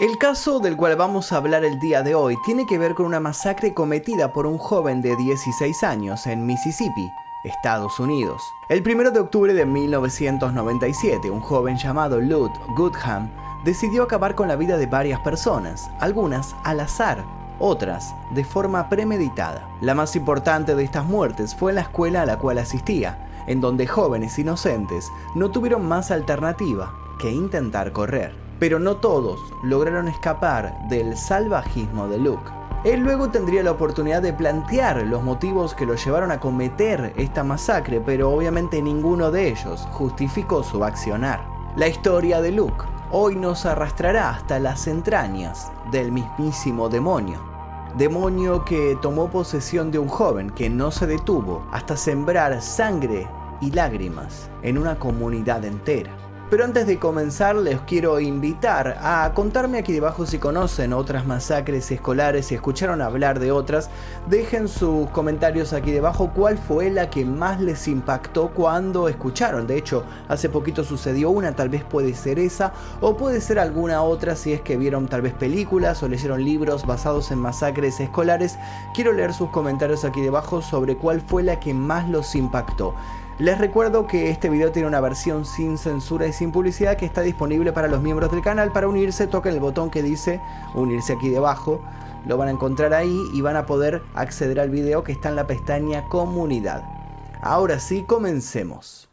El caso del cual vamos a hablar el día de hoy tiene que ver con una masacre cometida por un joven de 16 años en Mississippi, Estados Unidos. El 1 de octubre de 1997, un joven llamado Lud Goodham decidió acabar con la vida de varias personas, algunas al azar, otras de forma premeditada. La más importante de estas muertes fue en la escuela a la cual asistía, en donde jóvenes inocentes no tuvieron más alternativa que intentar correr pero no todos lograron escapar del salvajismo de Luke. Él luego tendría la oportunidad de plantear los motivos que lo llevaron a cometer esta masacre, pero obviamente ninguno de ellos justificó su accionar. La historia de Luke hoy nos arrastrará hasta las entrañas del mismísimo demonio. Demonio que tomó posesión de un joven que no se detuvo hasta sembrar sangre y lágrimas en una comunidad entera. Pero antes de comenzar les quiero invitar a contarme aquí debajo si conocen otras masacres escolares, si escucharon hablar de otras. Dejen sus comentarios aquí debajo cuál fue la que más les impactó cuando escucharon. De hecho, hace poquito sucedió una, tal vez puede ser esa o puede ser alguna otra si es que vieron tal vez películas o leyeron libros basados en masacres escolares. Quiero leer sus comentarios aquí debajo sobre cuál fue la que más los impactó. Les recuerdo que este video tiene una versión sin censura y sin publicidad que está disponible para los miembros del canal. Para unirse toquen el botón que dice unirse aquí debajo. Lo van a encontrar ahí y van a poder acceder al video que está en la pestaña comunidad. Ahora sí, comencemos.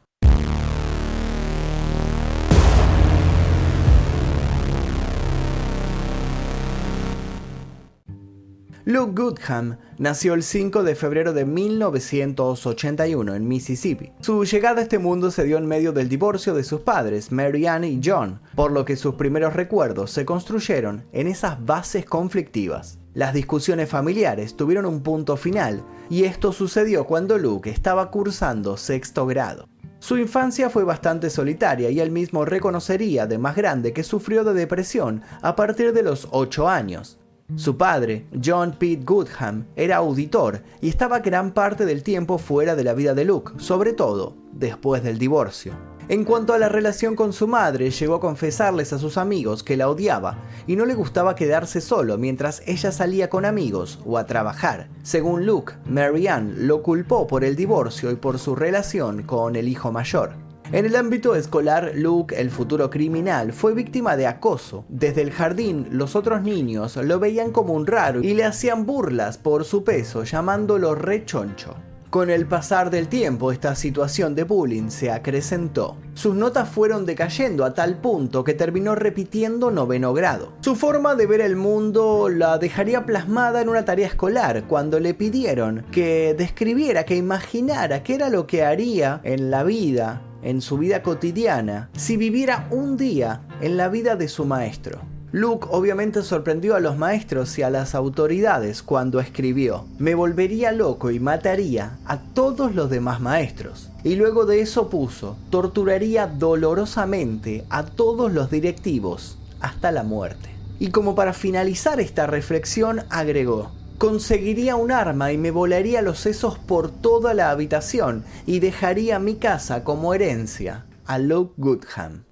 Luke Goodham nació el 5 de febrero de 1981 en Mississippi. Su llegada a este mundo se dio en medio del divorcio de sus padres, Mary Ann y John, por lo que sus primeros recuerdos se construyeron en esas bases conflictivas. Las discusiones familiares tuvieron un punto final y esto sucedió cuando Luke estaba cursando sexto grado. Su infancia fue bastante solitaria y él mismo reconocería de más grande que sufrió de depresión a partir de los 8 años. Su padre, John Pete Goodham, era auditor y estaba gran parte del tiempo fuera de la vida de Luke, sobre todo después del divorcio. En cuanto a la relación con su madre, llegó a confesarles a sus amigos que la odiaba y no le gustaba quedarse solo mientras ella salía con amigos o a trabajar. Según Luke, Marianne lo culpó por el divorcio y por su relación con el hijo mayor. En el ámbito escolar, Luke, el futuro criminal, fue víctima de acoso. Desde el jardín, los otros niños lo veían como un raro y le hacían burlas por su peso, llamándolo rechoncho. Con el pasar del tiempo, esta situación de bullying se acrecentó. Sus notas fueron decayendo a tal punto que terminó repitiendo noveno grado. Su forma de ver el mundo la dejaría plasmada en una tarea escolar cuando le pidieron que describiera, que imaginara qué era lo que haría en la vida en su vida cotidiana si viviera un día en la vida de su maestro. Luke obviamente sorprendió a los maestros y a las autoridades cuando escribió, me volvería loco y mataría a todos los demás maestros. Y luego de eso puso, torturaría dolorosamente a todos los directivos hasta la muerte. Y como para finalizar esta reflexión agregó, conseguiría un arma y me volaría los sesos por toda la habitación y dejaría mi casa como herencia a Luke Goodham.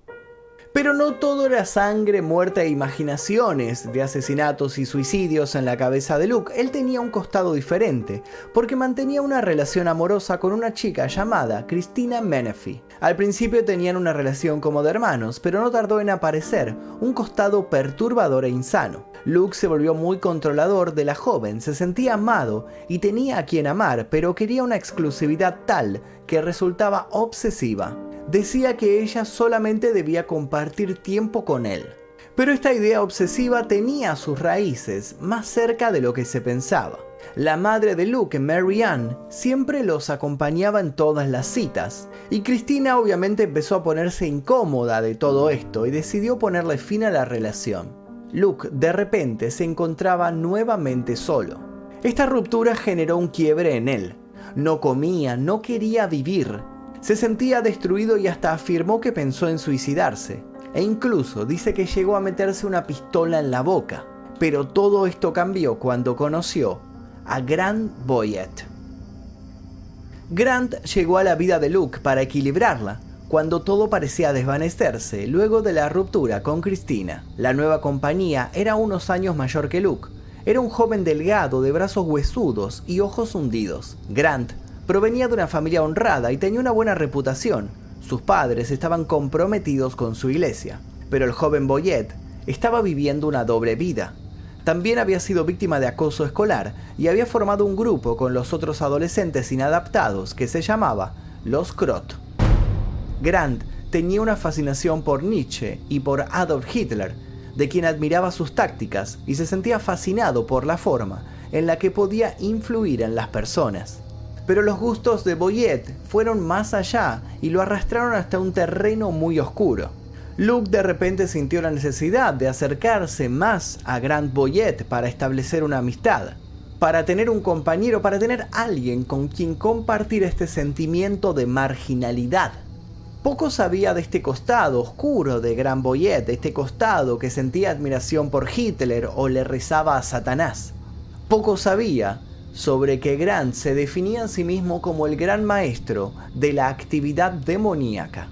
Pero no todo era sangre, muerte e imaginaciones de asesinatos y suicidios en la cabeza de Luke. Él tenía un costado diferente, porque mantenía una relación amorosa con una chica llamada Christina Menefee. Al principio tenían una relación como de hermanos, pero no tardó en aparecer un costado perturbador e insano. Luke se volvió muy controlador de la joven, se sentía amado y tenía a quien amar, pero quería una exclusividad tal que resultaba obsesiva decía que ella solamente debía compartir tiempo con él. Pero esta idea obsesiva tenía sus raíces más cerca de lo que se pensaba. La madre de Luke, Mary Ann, siempre los acompañaba en todas las citas, y Cristina obviamente empezó a ponerse incómoda de todo esto y decidió ponerle fin a la relación. Luke de repente se encontraba nuevamente solo. Esta ruptura generó un quiebre en él. No comía, no quería vivir, se sentía destruido y hasta afirmó que pensó en suicidarse. E incluso dice que llegó a meterse una pistola en la boca. Pero todo esto cambió cuando conoció a Grant Boyett. Grant llegó a la vida de Luke para equilibrarla. cuando todo parecía desvanecerse luego de la ruptura con Cristina. La nueva compañía era unos años mayor que Luke. Era un joven delgado de brazos huesudos y ojos hundidos. Grant provenía de una familia honrada y tenía una buena reputación. Sus padres estaban comprometidos con su iglesia. Pero el joven Boyet estaba viviendo una doble vida. También había sido víctima de acoso escolar y había formado un grupo con los otros adolescentes inadaptados que se llamaba Los Crot. Grant tenía una fascinación por Nietzsche y por Adolf Hitler, de quien admiraba sus tácticas y se sentía fascinado por la forma en la que podía influir en las personas. Pero los gustos de Boyet fueron más allá y lo arrastraron hasta un terreno muy oscuro. Luke de repente sintió la necesidad de acercarse más a Grant Boyet para establecer una amistad, para tener un compañero, para tener alguien con quien compartir este sentimiento de marginalidad poco sabía de este costado oscuro de Gran Boyet, de este costado que sentía admiración por Hitler o le rezaba a Satanás. Poco sabía sobre que Grant se definía a sí mismo como el gran maestro de la actividad demoníaca.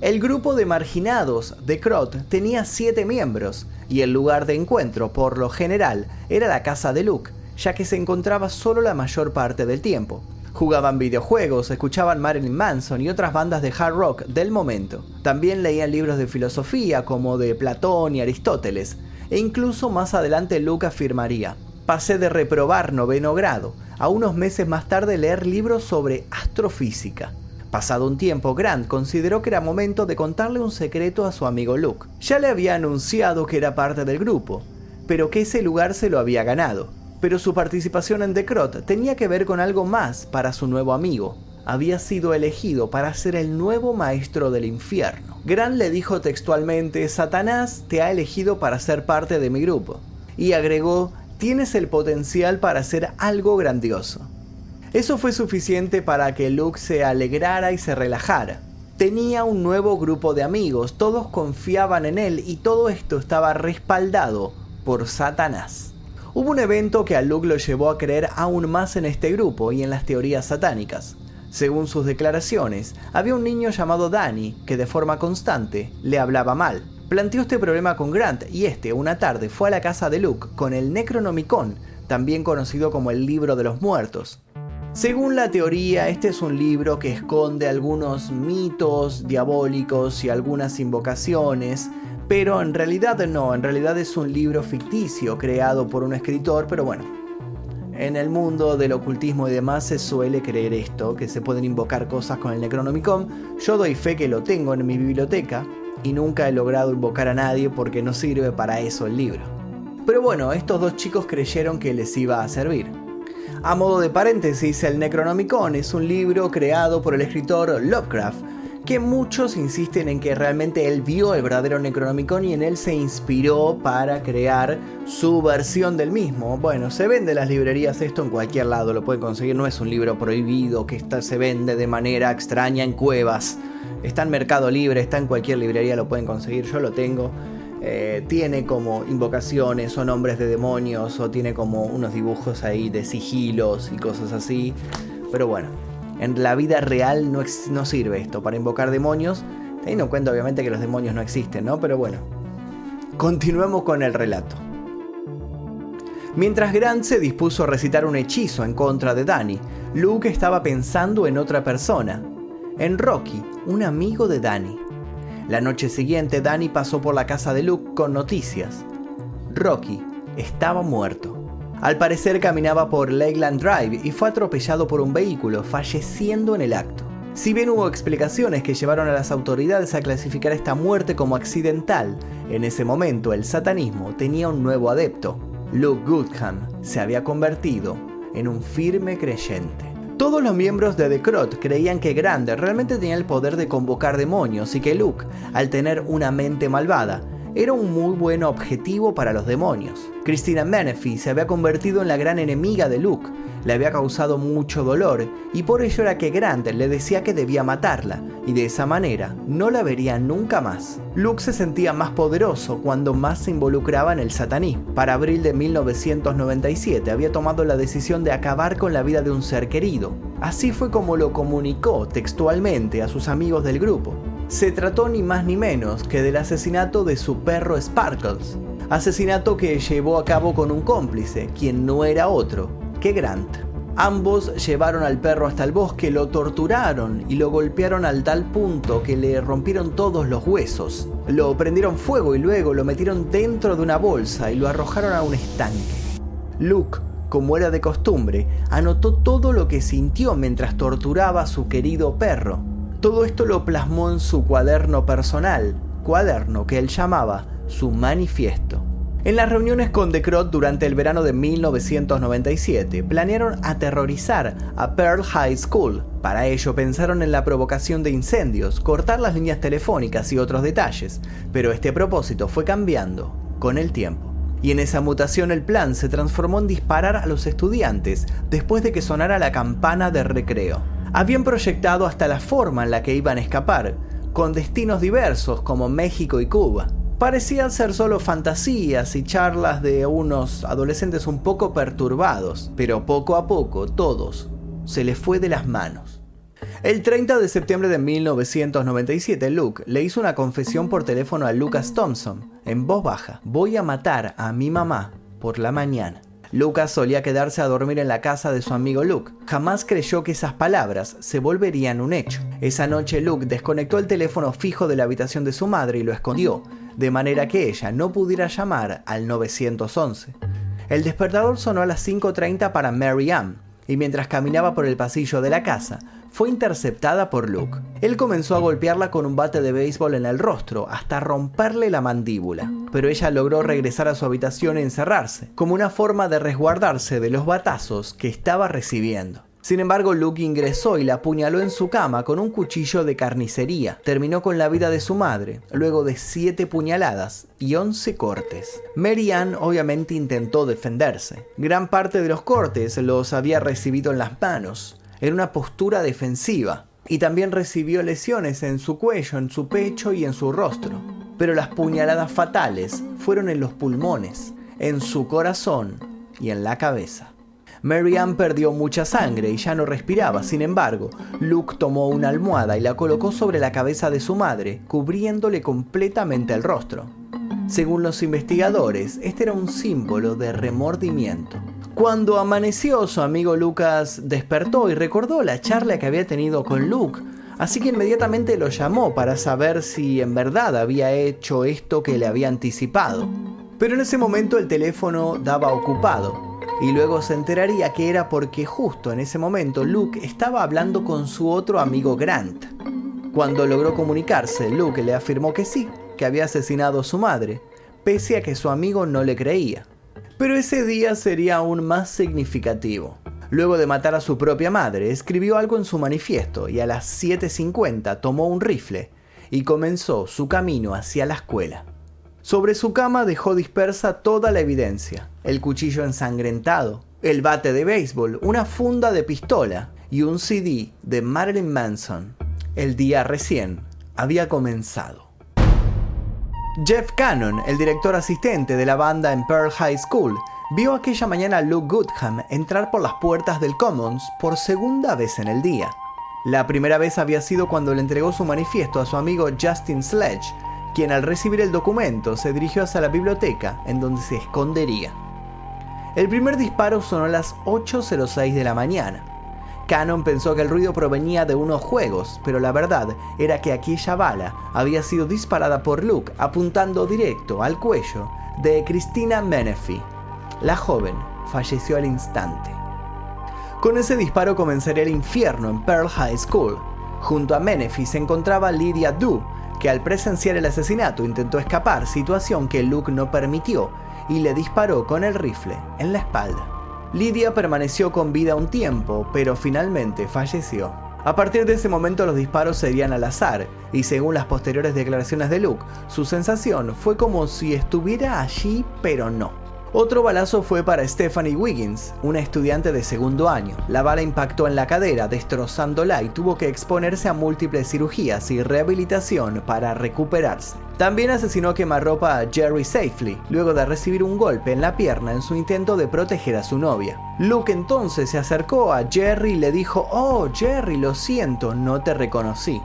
El grupo de marginados de Krot tenía siete miembros y el lugar de encuentro, por lo general, era la casa de Luke, ya que se encontraba solo la mayor parte del tiempo. Jugaban videojuegos, escuchaban Marilyn Manson y otras bandas de hard rock del momento. También leían libros de filosofía como de Platón y Aristóteles. E incluso más adelante Luke afirmaría, pasé de reprobar noveno grado a unos meses más tarde leer libros sobre astrofísica. Pasado un tiempo, Grant consideró que era momento de contarle un secreto a su amigo Luke. Ya le había anunciado que era parte del grupo, pero que ese lugar se lo había ganado pero su participación en The Crot tenía que ver con algo más para su nuevo amigo. Había sido elegido para ser el nuevo maestro del infierno. Grant le dijo textualmente, Satanás te ha elegido para ser parte de mi grupo. Y agregó, tienes el potencial para hacer algo grandioso. Eso fue suficiente para que Luke se alegrara y se relajara. Tenía un nuevo grupo de amigos, todos confiaban en él y todo esto estaba respaldado por Satanás. Hubo un evento que a Luke lo llevó a creer aún más en este grupo y en las teorías satánicas. Según sus declaraciones, había un niño llamado Danny que de forma constante le hablaba mal. Planteó este problema con Grant y este una tarde fue a la casa de Luke con el Necronomicon, también conocido como el libro de los muertos. Según la teoría, este es un libro que esconde algunos mitos diabólicos y algunas invocaciones pero en realidad no, en realidad es un libro ficticio creado por un escritor, pero bueno. En el mundo del ocultismo y demás se suele creer esto, que se pueden invocar cosas con el Necronomicon. Yo doy fe que lo tengo en mi biblioteca y nunca he logrado invocar a nadie porque no sirve para eso el libro. Pero bueno, estos dos chicos creyeron que les iba a servir. A modo de paréntesis, el Necronomicon es un libro creado por el escritor Lovecraft, que muchos insisten en que realmente él vio el verdadero Necronomicon y en él se inspiró para crear su versión del mismo. Bueno, se vende en las librerías esto en cualquier lado, lo pueden conseguir, no es un libro prohibido que está, se vende de manera extraña en cuevas. Está en Mercado Libre, está en cualquier librería, lo pueden conseguir, yo lo tengo. Eh, tiene como invocaciones o nombres de demonios o tiene como unos dibujos ahí de sigilos y cosas así. Pero bueno, en la vida real no, no sirve esto para invocar demonios, teniendo en cuenta obviamente que los demonios no existen, ¿no? Pero bueno, continuemos con el relato. Mientras Grant se dispuso a recitar un hechizo en contra de Danny, Luke estaba pensando en otra persona, en Rocky, un amigo de Danny. La noche siguiente, Danny pasó por la casa de Luke con noticias. Rocky estaba muerto. Al parecer caminaba por Lakeland Drive y fue atropellado por un vehículo, falleciendo en el acto. Si bien hubo explicaciones que llevaron a las autoridades a clasificar esta muerte como accidental, en ese momento el satanismo tenía un nuevo adepto. Luke Goodham se había convertido en un firme creyente. Todos los miembros de The Crot creían que Grande realmente tenía el poder de convocar demonios y que Luke, al tener una mente malvada, era un muy buen objetivo para los demonios. Christina Menefee se había convertido en la gran enemiga de Luke, le había causado mucho dolor y por ello era que Grant le decía que debía matarla y de esa manera no la vería nunca más. Luke se sentía más poderoso cuando más se involucraba en el satanismo. Para abril de 1997 había tomado la decisión de acabar con la vida de un ser querido. Así fue como lo comunicó textualmente a sus amigos del grupo. Se trató ni más ni menos que del asesinato de su perro Sparkles, asesinato que llevó a cabo con un cómplice, quien no era otro que Grant. Ambos llevaron al perro hasta el bosque, lo torturaron y lo golpearon al tal punto que le rompieron todos los huesos. Lo prendieron fuego y luego lo metieron dentro de una bolsa y lo arrojaron a un estanque. Luke, como era de costumbre, anotó todo lo que sintió mientras torturaba a su querido perro. Todo esto lo plasmó en su cuaderno personal, cuaderno que él llamaba su manifiesto. En las reuniones con Decrot durante el verano de 1997, planearon aterrorizar a Pearl High School. Para ello pensaron en la provocación de incendios, cortar las líneas telefónicas y otros detalles, pero este propósito fue cambiando con el tiempo. Y en esa mutación el plan se transformó en disparar a los estudiantes después de que sonara la campana de recreo. Habían proyectado hasta la forma en la que iban a escapar, con destinos diversos como México y Cuba parecían ser solo fantasías y charlas de unos adolescentes un poco perturbados, pero poco a poco todos se les fue de las manos. El 30 de septiembre de 1997, Luke le hizo una confesión por teléfono a Lucas Thompson, en voz baja. Voy a matar a mi mamá por la mañana. Lucas solía quedarse a dormir en la casa de su amigo Luke. Jamás creyó que esas palabras se volverían un hecho. Esa noche Luke desconectó el teléfono fijo de la habitación de su madre y lo escondió, de manera que ella no pudiera llamar al 911. El despertador sonó a las 5.30 para Mary Ann, y mientras caminaba por el pasillo de la casa, fue interceptada por Luke. Él comenzó a golpearla con un bate de béisbol en el rostro hasta romperle la mandíbula, pero ella logró regresar a su habitación y encerrarse, como una forma de resguardarse de los batazos que estaba recibiendo. Sin embargo, Luke ingresó y la apuñaló en su cama con un cuchillo de carnicería. Terminó con la vida de su madre, luego de siete puñaladas y once cortes. Mary Ann obviamente intentó defenderse. Gran parte de los cortes los había recibido en las manos, en una postura defensiva, y también recibió lesiones en su cuello, en su pecho y en su rostro. Pero las puñaladas fatales fueron en los pulmones, en su corazón y en la cabeza. Marianne perdió mucha sangre y ya no respiraba, sin embargo, Luke tomó una almohada y la colocó sobre la cabeza de su madre, cubriéndole completamente el rostro. Según los investigadores, este era un símbolo de remordimiento. Cuando amaneció, su amigo Lucas despertó y recordó la charla que había tenido con Luke, así que inmediatamente lo llamó para saber si en verdad había hecho esto que le había anticipado. Pero en ese momento el teléfono daba ocupado y luego se enteraría que era porque justo en ese momento Luke estaba hablando con su otro amigo Grant. Cuando logró comunicarse, Luke le afirmó que sí, que había asesinado a su madre, pese a que su amigo no le creía. Pero ese día sería aún más significativo. Luego de matar a su propia madre, escribió algo en su manifiesto y a las 7.50 tomó un rifle y comenzó su camino hacia la escuela. Sobre su cama dejó dispersa toda la evidencia, el cuchillo ensangrentado, el bate de béisbol, una funda de pistola y un CD de Marilyn Manson. El día recién había comenzado. Jeff Cannon, el director asistente de la banda en Pearl High School, vio aquella mañana a Luke Goodham entrar por las puertas del Commons por segunda vez en el día. La primera vez había sido cuando le entregó su manifiesto a su amigo Justin Sledge, quien al recibir el documento se dirigió hacia la biblioteca en donde se escondería. El primer disparo sonó a las 8.06 de la mañana. Cannon pensó que el ruido provenía de unos juegos, pero la verdad era que aquella bala había sido disparada por Luke apuntando directo al cuello de Christina Menefee. La joven falleció al instante. Con ese disparo comenzaría el infierno en Pearl High School. Junto a Menefee se encontraba Lydia Du, que al presenciar el asesinato intentó escapar, situación que Luke no permitió, y le disparó con el rifle en la espalda. Lydia permaneció con vida un tiempo, pero finalmente falleció. A partir de ese momento los disparos serían al azar, y según las posteriores declaraciones de Luke, su sensación fue como si estuviera allí pero no. Otro balazo fue para Stephanie Wiggins, una estudiante de segundo año. La bala impactó en la cadera, destrozándola y tuvo que exponerse a múltiples cirugías y rehabilitación para recuperarse. También asesinó quemarropa a Jerry Safely, luego de recibir un golpe en la pierna en su intento de proteger a su novia. Luke entonces se acercó a Jerry y le dijo, Oh Jerry, lo siento, no te reconocí.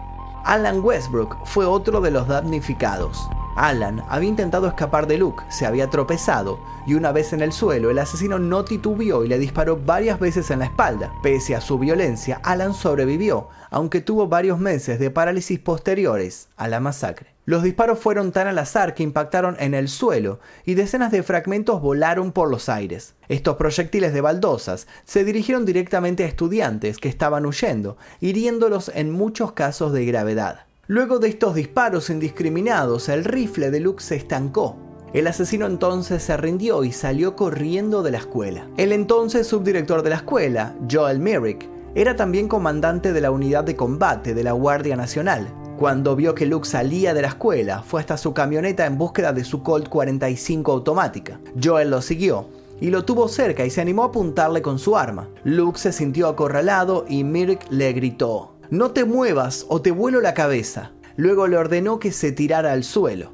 Alan Westbrook fue otro de los damnificados. Alan había intentado escapar de Luke, se había tropezado y una vez en el suelo el asesino no titubeó y le disparó varias veces en la espalda. Pese a su violencia, Alan sobrevivió, aunque tuvo varios meses de parálisis posteriores a la masacre. Los disparos fueron tan al azar que impactaron en el suelo y decenas de fragmentos volaron por los aires. Estos proyectiles de baldosas se dirigieron directamente a estudiantes que estaban huyendo, hiriéndolos en muchos casos de gravedad. Luego de estos disparos indiscriminados, el rifle de Luke se estancó. El asesino entonces se rindió y salió corriendo de la escuela. El entonces subdirector de la escuela, Joel Merrick, era también comandante de la unidad de combate de la Guardia Nacional. Cuando vio que Luke salía de la escuela, fue hasta su camioneta en búsqueda de su Colt 45 automática. Joel lo siguió y lo tuvo cerca y se animó a apuntarle con su arma. Luke se sintió acorralado y Merrick le gritó, no te muevas o te vuelo la cabeza. Luego le ordenó que se tirara al suelo.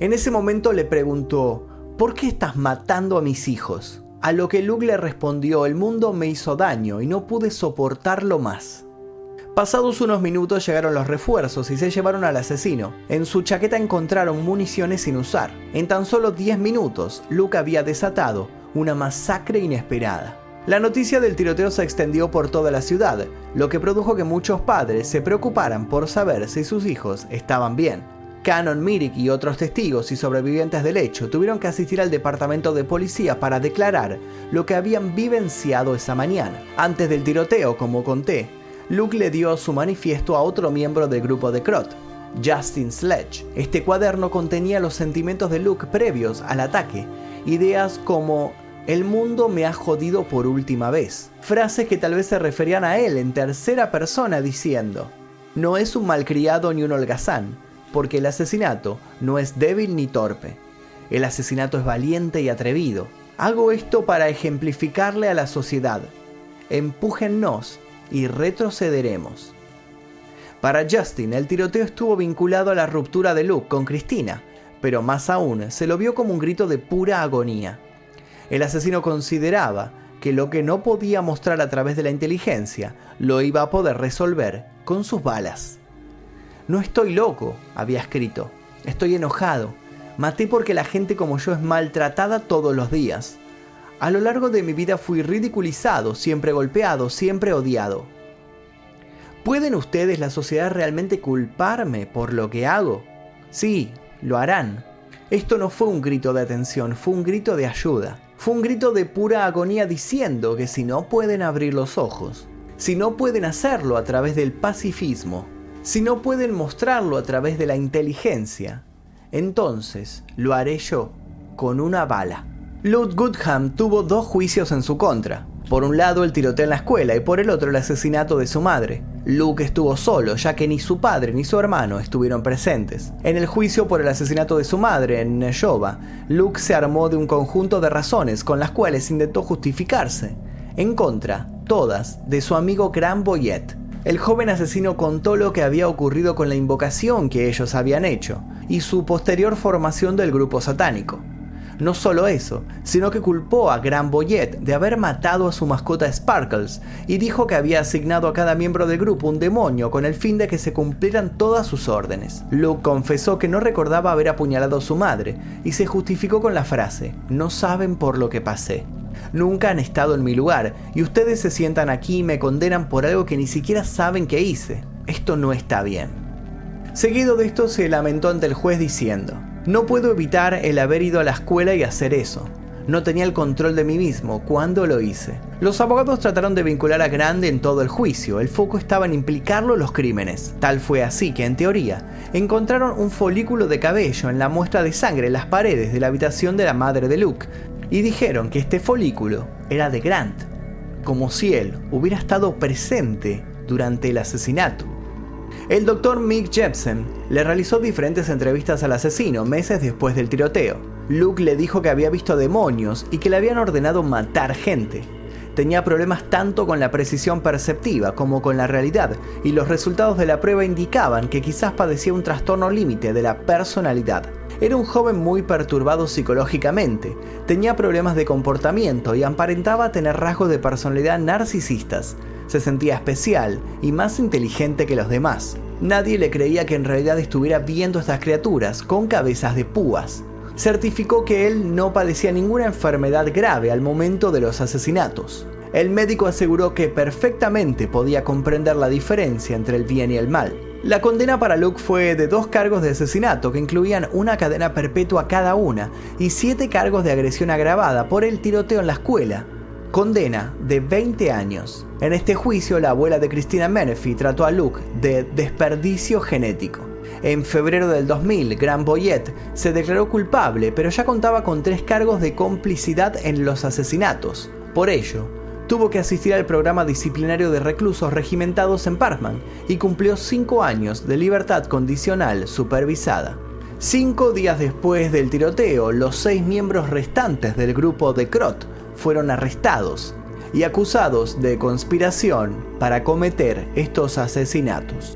En ese momento le preguntó, ¿por qué estás matando a mis hijos? A lo que Luke le respondió, el mundo me hizo daño y no pude soportarlo más. Pasados unos minutos llegaron los refuerzos y se llevaron al asesino. En su chaqueta encontraron municiones sin usar. En tan solo 10 minutos, Luke había desatado una masacre inesperada. La noticia del tiroteo se extendió por toda la ciudad, lo que produjo que muchos padres se preocuparan por saber si sus hijos estaban bien. Canon Mirik y otros testigos y sobrevivientes del hecho tuvieron que asistir al departamento de policía para declarar lo que habían vivenciado esa mañana. Antes del tiroteo, como conté, Luke le dio su manifiesto a otro miembro del grupo de Crot, Justin Sledge. Este cuaderno contenía los sentimientos de Luke previos al ataque, ideas como el mundo me ha jodido por última vez. Frases que tal vez se referían a él en tercera persona diciendo, no es un malcriado ni un holgazán, porque el asesinato no es débil ni torpe. El asesinato es valiente y atrevido. Hago esto para ejemplificarle a la sociedad. Empújennos y retrocederemos. Para Justin, el tiroteo estuvo vinculado a la ruptura de Luke con Cristina, pero más aún se lo vio como un grito de pura agonía. El asesino consideraba que lo que no podía mostrar a través de la inteligencia lo iba a poder resolver con sus balas. No estoy loco, había escrito. Estoy enojado. Maté porque la gente como yo es maltratada todos los días. A lo largo de mi vida fui ridiculizado, siempre golpeado, siempre odiado. ¿Pueden ustedes, la sociedad, realmente culparme por lo que hago? Sí, lo harán. Esto no fue un grito de atención, fue un grito de ayuda. Fue un grito de pura agonía diciendo que si no pueden abrir los ojos, si no pueden hacerlo a través del pacifismo, si no pueden mostrarlo a través de la inteligencia, entonces lo haré yo con una bala. Lud Goodham tuvo dos juicios en su contra. Por un lado el tiroteo en la escuela y por el otro el asesinato de su madre. Luke estuvo solo, ya que ni su padre ni su hermano estuvieron presentes. En el juicio por el asesinato de su madre en Neshova, Luke se armó de un conjunto de razones con las cuales intentó justificarse, en contra, todas, de su amigo Gran Boyet. El joven asesino contó lo que había ocurrido con la invocación que ellos habían hecho y su posterior formación del grupo satánico. No solo eso, sino que culpó a Gran Boyet de haber matado a su mascota Sparkles y dijo que había asignado a cada miembro del grupo un demonio con el fin de que se cumplieran todas sus órdenes. Luke confesó que no recordaba haber apuñalado a su madre y se justificó con la frase, no saben por lo que pasé. Nunca han estado en mi lugar y ustedes se sientan aquí y me condenan por algo que ni siquiera saben que hice. Esto no está bien. Seguido de esto se lamentó ante el juez diciendo, no puedo evitar el haber ido a la escuela y hacer eso. No tenía el control de mí mismo cuando lo hice. Los abogados trataron de vincular a Grande en todo el juicio. El foco estaba en implicarlo en los crímenes. Tal fue así que, en teoría, encontraron un folículo de cabello en la muestra de sangre en las paredes de la habitación de la madre de Luke y dijeron que este folículo era de Grant, como si él hubiera estado presente durante el asesinato. El doctor Mick Jepsen le realizó diferentes entrevistas al asesino meses después del tiroteo. Luke le dijo que había visto demonios y que le habían ordenado matar gente. Tenía problemas tanto con la precisión perceptiva como con la realidad, y los resultados de la prueba indicaban que quizás padecía un trastorno límite de la personalidad. Era un joven muy perturbado psicológicamente, tenía problemas de comportamiento y aparentaba tener rasgos de personalidad narcisistas. Se sentía especial y más inteligente que los demás. nadie le creía que en realidad estuviera viendo estas criaturas con cabezas de púas. Certificó que él no padecía ninguna enfermedad grave al momento de los asesinatos. El médico aseguró que perfectamente podía comprender la diferencia entre el bien y el mal. La condena para Luke fue de dos cargos de asesinato que incluían una cadena perpetua cada una y siete cargos de agresión agravada por el tiroteo en la escuela. Condena de 20 años. En este juicio, la abuela de Christina Menefee trató a Luke de desperdicio genético. En febrero del 2000, Grant Boyette se declaró culpable, pero ya contaba con tres cargos de complicidad en los asesinatos. Por ello, tuvo que asistir al programa disciplinario de reclusos regimentados en Parkman y cumplió cinco años de libertad condicional supervisada. Cinco días después del tiroteo, los seis miembros restantes del grupo de Crot fueron arrestados y acusados de conspiración para cometer estos asesinatos.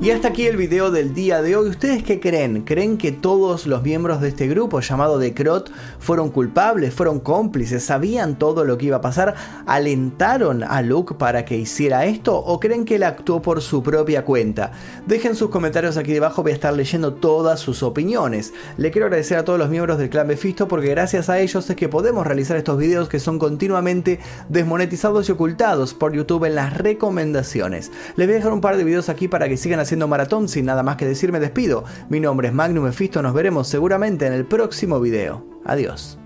Y hasta aquí el video del día de hoy. ¿Ustedes qué creen? ¿Creen que todos los miembros de este grupo llamado The Crot fueron culpables, fueron cómplices, sabían todo lo que iba a pasar, alentaron a Luke para que hiciera esto o creen que él actuó por su propia cuenta? Dejen sus comentarios aquí debajo, voy a estar leyendo todas sus opiniones. Le quiero agradecer a todos los miembros del clan Mephisto porque gracias a ellos es que podemos realizar estos videos que son continuamente desmonetizados y ocultados por YouTube en las recomendaciones. Les voy a dejar un par de videos aquí para que sigan haciendo maratón, sin nada más que decir me despido. Mi nombre es Magnum Mephisto, nos veremos seguramente en el próximo video. Adiós.